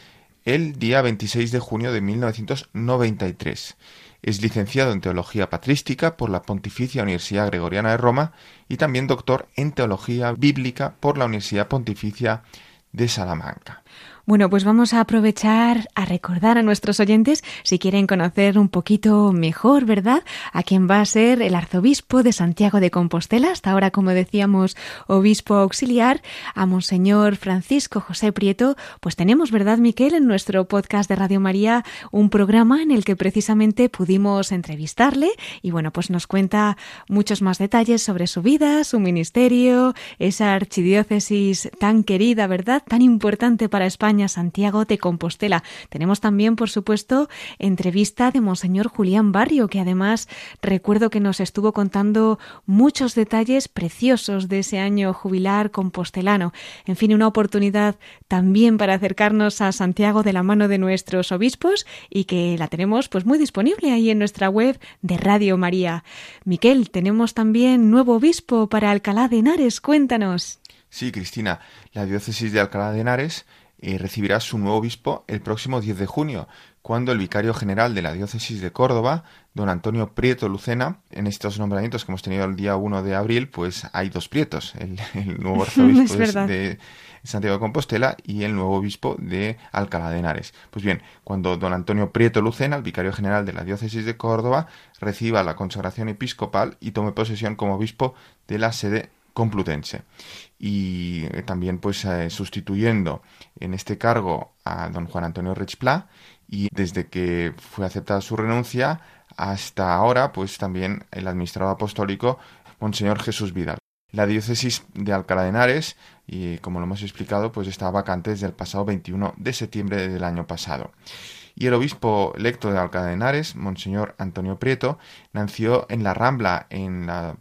el día 26 de junio de 1993. Es licenciado en Teología Patrística por la Pontificia Universidad Gregoriana de Roma y también doctor en Teología Bíblica por la Universidad Pontificia de Salamanca. Bueno, pues vamos a aprovechar a recordar a nuestros oyentes, si quieren conocer un poquito mejor, ¿verdad?, a quién va a ser el arzobispo de Santiago de Compostela, hasta ahora, como decíamos, obispo auxiliar, a Monseñor Francisco José Prieto, pues tenemos, ¿verdad, Miquel, en nuestro podcast de Radio María, un programa en el que precisamente pudimos entrevistarle y, bueno, pues nos cuenta muchos más detalles sobre su vida, su ministerio, esa archidiócesis tan querida, ¿verdad?, tan importante para España Santiago de Compostela. Tenemos también, por supuesto, entrevista de Monseñor Julián Barrio, que además recuerdo que nos estuvo contando muchos detalles preciosos de ese año jubilar compostelano. En fin, una oportunidad también para acercarnos a Santiago de la mano de nuestros obispos y que la tenemos pues muy disponible ahí en nuestra web de Radio María. Miquel, tenemos también nuevo obispo para Alcalá de Henares. Cuéntanos. Sí, Cristina, la diócesis de Alcalá de Henares eh, recibirá su nuevo obispo el próximo 10 de junio, cuando el vicario general de la diócesis de Córdoba, don Antonio Prieto Lucena, en estos nombramientos que hemos tenido el día 1 de abril, pues hay dos Prietos, el, nuevo *laughs* *laughs* arzobispo de, de, Santiago de Compostela y el nuevo obispo de Alcalá de Henares. Pues bien, cuando don Antonio Prieto Lucena, el vicario general de la diócesis de Córdoba, reciba la consagración episcopal y tome posesión como obispo de la sede complutense y eh, también pues eh, sustituyendo en este cargo a don Juan Antonio Rechpla y desde que fue aceptada su renuncia hasta ahora pues también el administrador apostólico Monseñor Jesús Vidal. La diócesis de Alcalá de Henares, y como lo hemos explicado, pues estaba vacante desde el pasado 21 de septiembre del año pasado y el obispo electo de Alcalá de Henares, Monseñor Antonio Prieto, nació en la Rambla, en la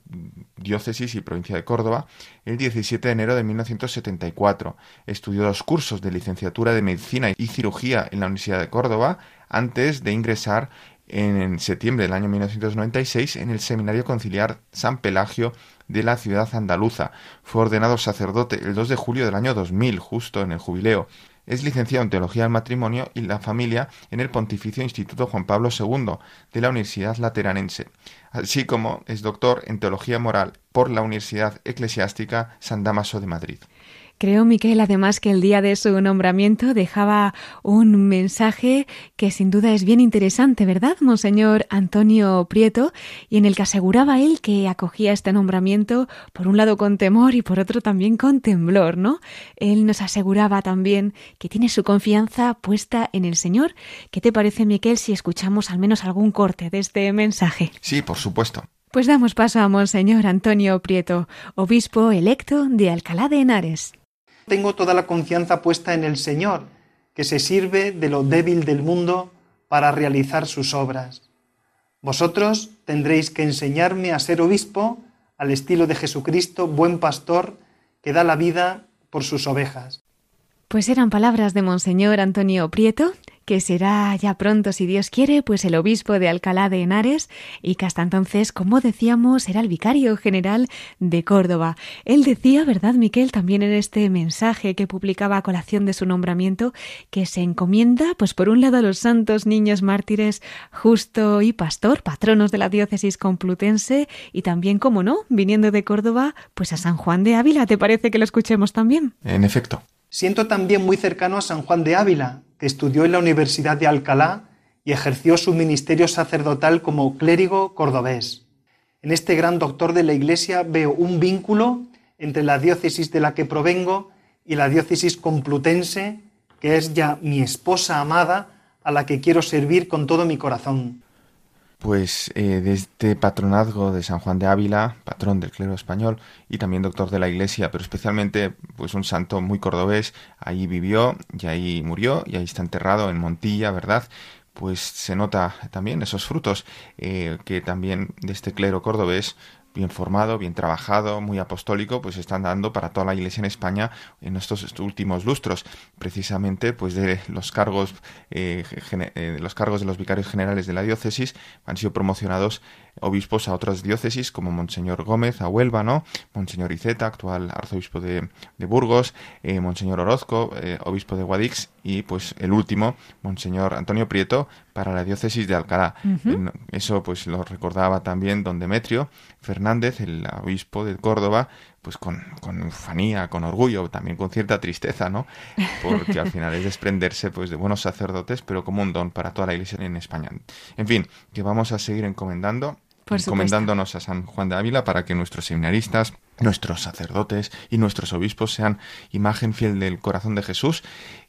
diócesis y provincia de Córdoba, el 17 de enero de 1974. Estudió dos cursos de licenciatura de Medicina y Cirugía en la Universidad de Córdoba antes de ingresar en septiembre del año 1996 en el Seminario Conciliar San Pelagio de la ciudad andaluza. Fue ordenado sacerdote el 2 de julio del año 2000, justo en el jubileo. Es licenciado en Teología del Matrimonio y la Familia en el Pontificio Instituto Juan Pablo II de la Universidad Lateranense, así como es doctor en Teología Moral por la Universidad Eclesiástica San Damaso de Madrid. Creo, Miquel, además que el día de su nombramiento dejaba un mensaje que sin duda es bien interesante, ¿verdad, Monseñor Antonio Prieto? Y en el que aseguraba él que acogía este nombramiento por un lado con temor y por otro también con temblor, ¿no? Él nos aseguraba también que tiene su confianza puesta en el Señor. ¿Qué te parece, Miquel, si escuchamos al menos algún corte de este mensaje? Sí, por supuesto. Pues damos paso a Monseñor Antonio Prieto, obispo electo de Alcalá de Henares tengo toda la confianza puesta en el Señor, que se sirve de lo débil del mundo para realizar sus obras. Vosotros tendréis que enseñarme a ser obispo al estilo de Jesucristo, buen pastor, que da la vida por sus ovejas. Pues eran palabras de Monseñor Antonio Prieto, que será ya pronto, si Dios quiere, pues el obispo de Alcalá de Henares y que hasta entonces, como decíamos, era el vicario general de Córdoba. Él decía, ¿verdad, Miquel, también en este mensaje que publicaba a colación de su nombramiento, que se encomienda, pues por un lado a los santos niños mártires Justo y Pastor, patronos de la diócesis complutense, y también, como no, viniendo de Córdoba, pues a San Juan de Ávila. ¿Te parece que lo escuchemos también? En efecto. Siento también muy cercano a San Juan de Ávila, que estudió en la Universidad de Alcalá y ejerció su ministerio sacerdotal como clérigo cordobés. En este gran doctor de la Iglesia veo un vínculo entre la diócesis de la que provengo y la diócesis complutense, que es ya mi esposa amada, a la que quiero servir con todo mi corazón. Pues eh, de este patronazgo de San Juan de Ávila, patrón del clero español y también doctor de la Iglesia, pero especialmente pues un santo muy cordobés, ahí vivió y ahí murió y ahí está enterrado en Montilla, ¿verdad? Pues se nota también esos frutos eh, que también de este clero cordobés bien formado, bien trabajado, muy apostólico, pues están dando para toda la Iglesia en España en estos últimos lustros, precisamente pues de los cargos, eh, eh, los cargos de los vicarios generales de la diócesis han sido promocionados obispos a otras diócesis como Monseñor Gómez a Huelva, ¿no? Monseñor Iceta, actual arzobispo de, Burgos, eh, Monseñor Orozco, obispo de Guadix y pues el último, Monseñor Antonio Prieto, para la diócesis de Alcalá. Eso pues lo recordaba también don Demetrio Fernández, el obispo de Córdoba, pues con, con ufanía, con orgullo, también con cierta tristeza, ¿no? Porque al final es desprenderse pues de buenos sacerdotes, pero como un don para toda la iglesia en España. En fin, que vamos a seguir encomendando encomendándonos a San Juan de Ávila para que nuestros seminaristas, nuestros sacerdotes y nuestros obispos sean imagen fiel del corazón de Jesús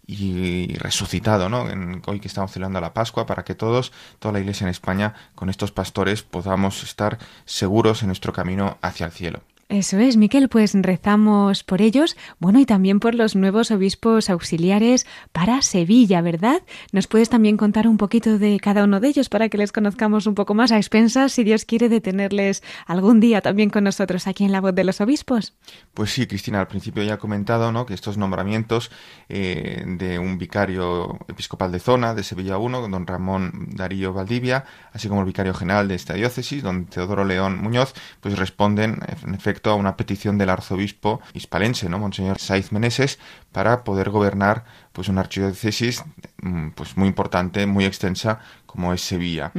y resucitado, ¿no? En, hoy que estamos celebrando la Pascua, para que todos, toda la Iglesia en España, con estos pastores, podamos estar seguros en nuestro camino hacia el cielo. Eso es, Miquel, pues rezamos por ellos, bueno, y también por los nuevos obispos auxiliares para Sevilla, ¿verdad? ¿Nos puedes también contar un poquito de cada uno de ellos para que les conozcamos un poco más a expensas, si Dios quiere detenerles algún día también con nosotros aquí en la voz de los obispos? Pues sí, Cristina, al principio ya he comentado, ¿no?, que estos nombramientos eh, de un vicario episcopal de zona de Sevilla 1, don Ramón Darío Valdivia, así como el vicario general de esta diócesis, don Teodoro León Muñoz, pues responden, en efecto, a una petición del arzobispo hispalense, ¿no? Monseñor Saiz Meneses, para poder gobernar pues una archidiócesis mm, pues muy importante, muy extensa como es Sevilla.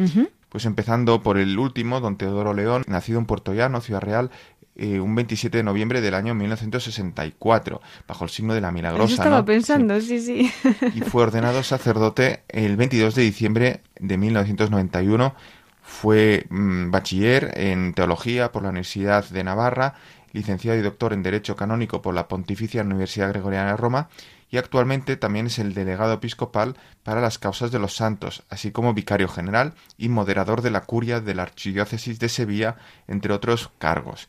Pues empezando por el último, don Teodoro León, nacido en Puerto Llano, Ciudad Real, eh, un 27 de noviembre del año 1964, bajo el signo de la Milagrosa. Eso estaba pensando, sí. sí. Y fue ordenado sacerdote el 22 de diciembre de 1991 fue mm, bachiller en teología por la Universidad de Navarra, licenciado y doctor en Derecho Canónico por la Pontificia Universidad Gregoriana de Roma y actualmente también es el delegado episcopal para las causas de los santos, así como vicario general y moderador de la curia de la Archidiócesis de Sevilla, entre otros cargos.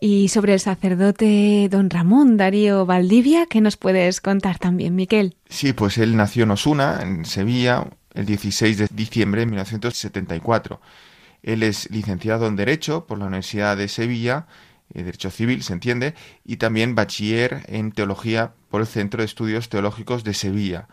Y sobre el sacerdote don Ramón Darío Valdivia, ¿qué nos puedes contar también, Miquel? Sí, pues él nació en Osuna, en Sevilla, el 16 de diciembre de 1974. Él es licenciado en Derecho por la Universidad de Sevilla, eh, Derecho Civil, se entiende, y también bachiller en Teología por el Centro de Estudios Teológicos de Sevilla.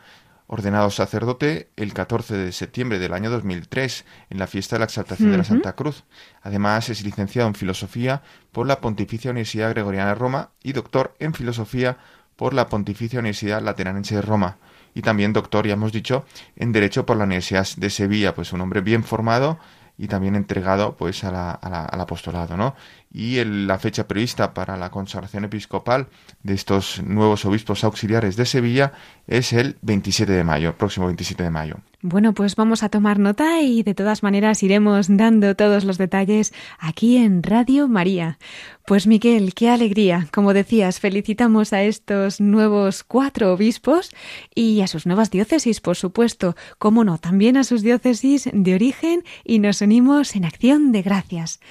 Ordenado sacerdote el 14 de septiembre del año 2003 en la fiesta de la exaltación de la Santa Cruz. Además es licenciado en Filosofía por la Pontificia Universidad Gregoriana de Roma y doctor en Filosofía por la Pontificia Universidad Lateranense de Roma y también doctor, ya hemos dicho, en Derecho por la Universidad de Sevilla, pues un hombre bien formado y también entregado pues a la, al apostolado, ¿no? Y la fecha prevista para la consagración episcopal de estos nuevos obispos auxiliares de Sevilla es el 27 de mayo, próximo 27 de mayo. Bueno, pues vamos a tomar nota y de todas maneras iremos dando todos los detalles aquí en Radio María. Pues Miguel, qué alegría. Como decías, felicitamos a estos nuevos cuatro obispos y a sus nuevas diócesis, por supuesto, como no, también a sus diócesis de origen y nos unimos en acción de gracias.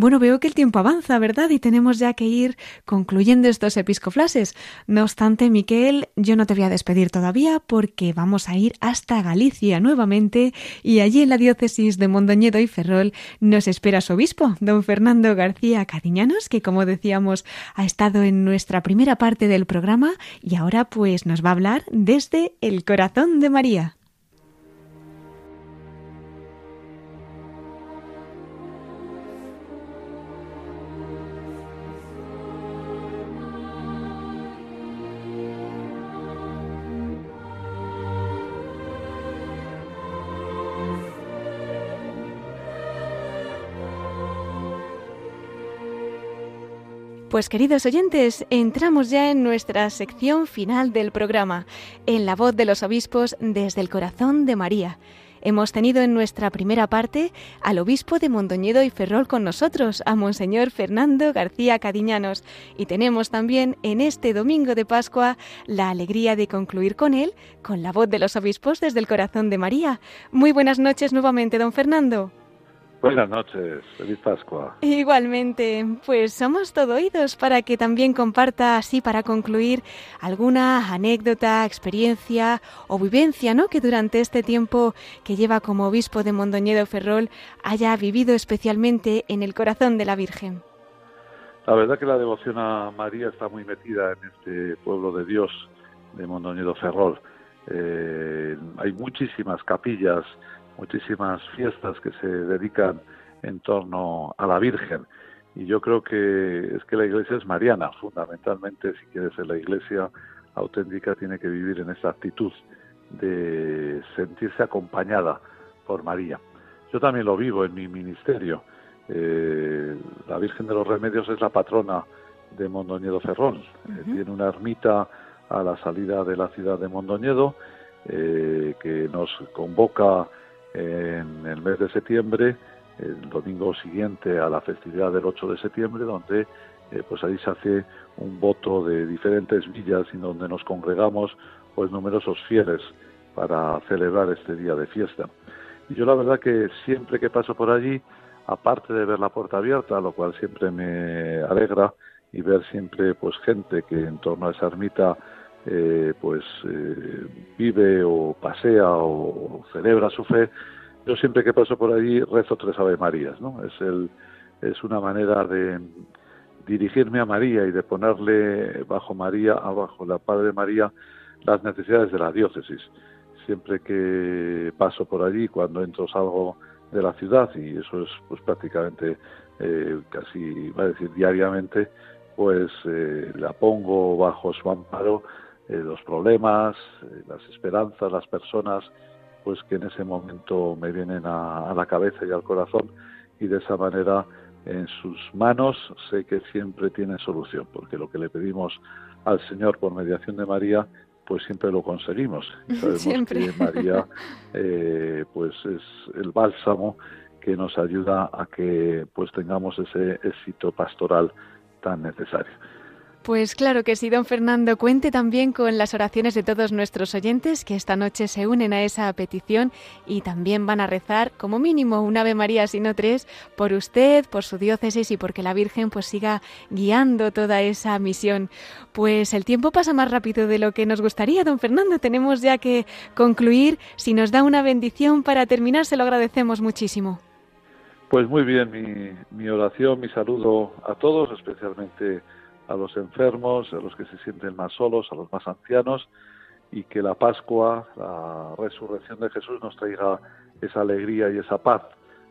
Bueno, veo que el tiempo avanza, ¿verdad? Y tenemos ya que ir concluyendo estos episcoflases. No obstante, Miquel, yo no te voy a despedir todavía porque vamos a ir hasta Galicia nuevamente y allí en la diócesis de Mondoñedo y Ferrol nos espera su obispo, don Fernando García Cadiñanos, que como decíamos ha estado en nuestra primera parte del programa y ahora pues nos va a hablar desde el corazón de María. Pues queridos oyentes, entramos ya en nuestra sección final del programa, en la voz de los obispos desde el corazón de María. Hemos tenido en nuestra primera parte al obispo de Mondoñedo y Ferrol con nosotros, a Monseñor Fernando García Cadiñanos, y tenemos también en este domingo de Pascua la alegría de concluir con él, con la voz de los obispos desde el corazón de María. Muy buenas noches nuevamente, don Fernando. Buenas noches, feliz Pascua. Igualmente, pues somos todo oídos para que también comparta así para concluir alguna anécdota, experiencia o vivencia, ¿no? Que durante este tiempo que lleva como obispo de Mondoñedo Ferrol haya vivido especialmente en el corazón de la Virgen. La verdad que la devoción a María está muy metida en este pueblo de Dios de Mondoñedo Ferrol. Eh, hay muchísimas capillas muchísimas fiestas que se dedican en torno a la Virgen. Y yo creo que es que la iglesia es mariana, fundamentalmente, si quieres ser la iglesia auténtica, tiene que vivir en esa actitud de sentirse acompañada por María. Yo también lo vivo en mi ministerio. Eh, la Virgen de los Remedios es la patrona de Mondoñedo Ferrón. Eh, tiene una ermita a la salida de la ciudad de Mondoñedo eh, que nos convoca en el mes de septiembre, el domingo siguiente a la festividad del 8 de septiembre, donde eh, pues ahí se hace un voto de diferentes villas y donde nos congregamos pues numerosos fieles para celebrar este día de fiesta. Y yo la verdad que siempre que paso por allí, aparte de ver la puerta abierta, lo cual siempre me alegra, y ver siempre pues gente que en torno a esa ermita eh, pues eh, vive o pasea o celebra su fe, yo siempre que paso por allí rezo tres Ave Marías, ¿no? Es, el, es una manera de dirigirme a María y de ponerle bajo María, abajo la Padre María, las necesidades de la diócesis. Siempre que paso por allí, cuando entro salgo de la ciudad, y eso es pues prácticamente eh, casi, va a decir diariamente, pues la pongo bajo su amparo eh, los problemas, eh, las esperanzas, las personas, pues que en ese momento me vienen a, la cabeza y al corazón y de esa manera en sus manos sé que siempre tiene solución, porque lo que le pedimos al Señor por mediación de María, pues siempre lo conseguimos. *laughs* Sabemos que María, eh, pues es el bálsamo que nos ayuda a que pues tengamos ese éxito pastoral tan necesario. Pues claro que sí, don Fernando. Cuente también con las oraciones de todos nuestros oyentes que esta noche se unen a esa petición y también van a rezar como mínimo un Ave María, si no tres, por usted, por su diócesis y porque la Virgen pues siga guiando toda esa misión. Pues el tiempo pasa más rápido de lo que nos gustaría, don Fernando. Tenemos ya que concluir. Si nos da una bendición para terminar, se lo agradecemos muchísimo. Pues muy bien, mi, mi oración, mi saludo a todos, especialmente a los enfermos, a los que se sienten más solos, a los más ancianos, y que la Pascua, la resurrección de Jesús nos traiga esa alegría y esa paz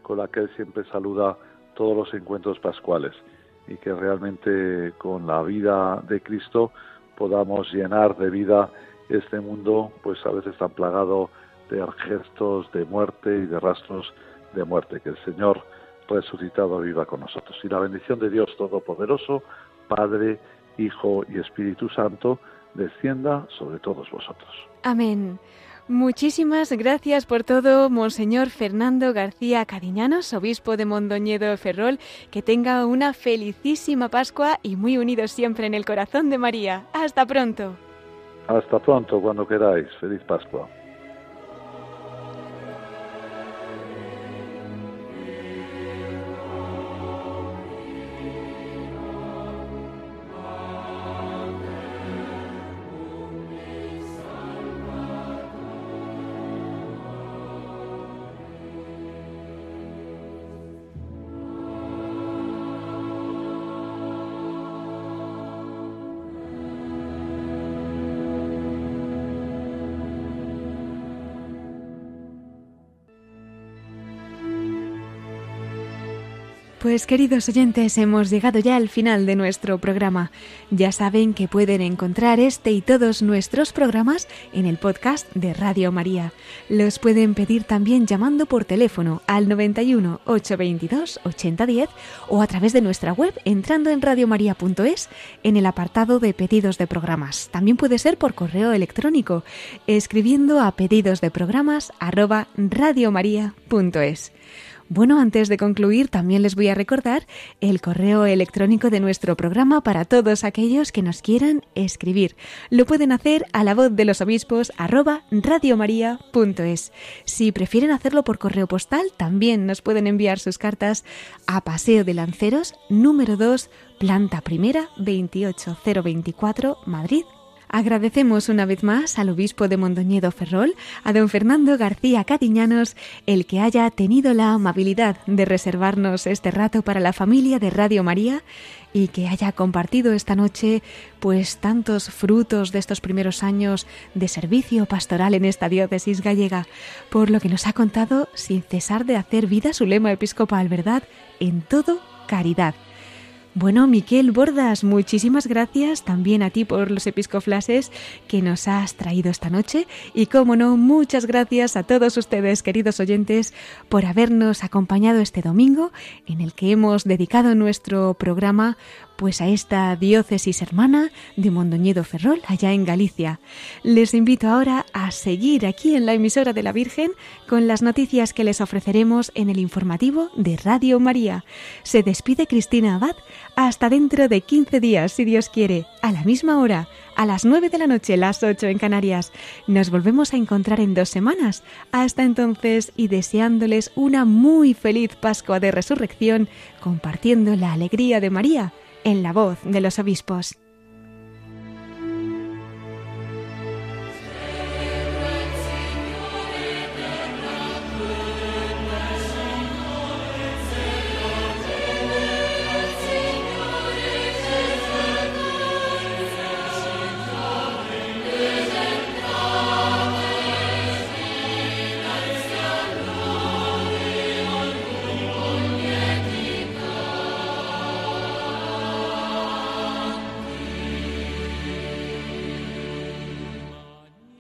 con la que Él siempre saluda todos los encuentros pascuales y que realmente con la vida de Cristo podamos llenar de vida este mundo, pues a veces tan plagado de gestos de muerte y de rastros de muerte. Que el Señor resucitado viva con nosotros. Y la bendición de Dios Todopoderoso, Padre, Hijo y Espíritu Santo, descienda sobre todos vosotros. Amén. Muchísimas gracias por todo, Monseñor Fernando García Cadiñanos, obispo de Mondoñedo Ferrol. Que tenga una felicísima Pascua y muy unido siempre en el corazón de María. Hasta pronto. Hasta pronto, cuando queráis. Feliz Pascua. Pues queridos oyentes, hemos llegado ya al final de nuestro programa. Ya saben que pueden encontrar este y todos nuestros programas en el podcast de Radio María. Los pueden pedir también llamando por teléfono al 91 822 8010 o a través de nuestra web entrando en radiomaria.es en el apartado de pedidos de programas. También puede ser por correo electrónico escribiendo a pedidos de programas radiomaria.es. Bueno, antes de concluir, también les voy a recordar el correo electrónico de nuestro programa para todos aquellos que nos quieran escribir. Lo pueden hacer a la voz de los obispos arroba radiomaria.es. Si prefieren hacerlo por correo postal, también nos pueden enviar sus cartas a Paseo de Lanceros, número 2, planta primera, 28024, Madrid, Agradecemos una vez más al obispo de Mondoñedo Ferrol, a don Fernando García Cadiñanos, el que haya tenido la amabilidad de reservarnos este rato para la familia de Radio María y que haya compartido esta noche pues tantos frutos de estos primeros años de servicio pastoral en esta diócesis gallega, por lo que nos ha contado sin cesar de hacer vida su lema episcopal, ¿verdad? En todo caridad. Bueno, Miquel Bordas, muchísimas gracias también a ti por los episcoflases que nos has traído esta noche. Y, como no, muchas gracias a todos ustedes, queridos oyentes, por habernos acompañado este domingo en el que hemos dedicado nuestro programa pues a esta diócesis hermana de Mondoñedo Ferrol, allá en Galicia. Les invito ahora a seguir aquí en la emisora de la Virgen con las noticias que les ofreceremos en el informativo de Radio María. Se despide Cristina Abad hasta dentro de 15 días, si Dios quiere, a la misma hora, a las 9 de la noche, las 8 en Canarias. Nos volvemos a encontrar en dos semanas. Hasta entonces y deseándoles una muy feliz Pascua de Resurrección, compartiendo la alegría de María en la voz de los obispos.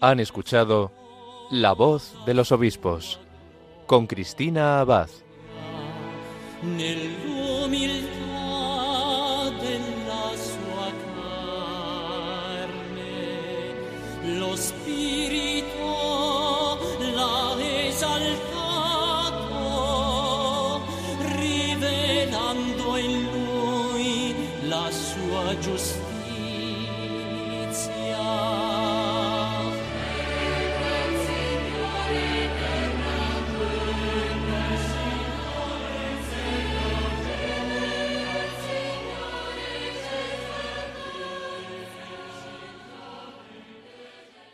Han escuchado La voz de los obispos con Cristina Abad. Lo Spirito l'ha esaltato, rivelando in lui la sua giustizia.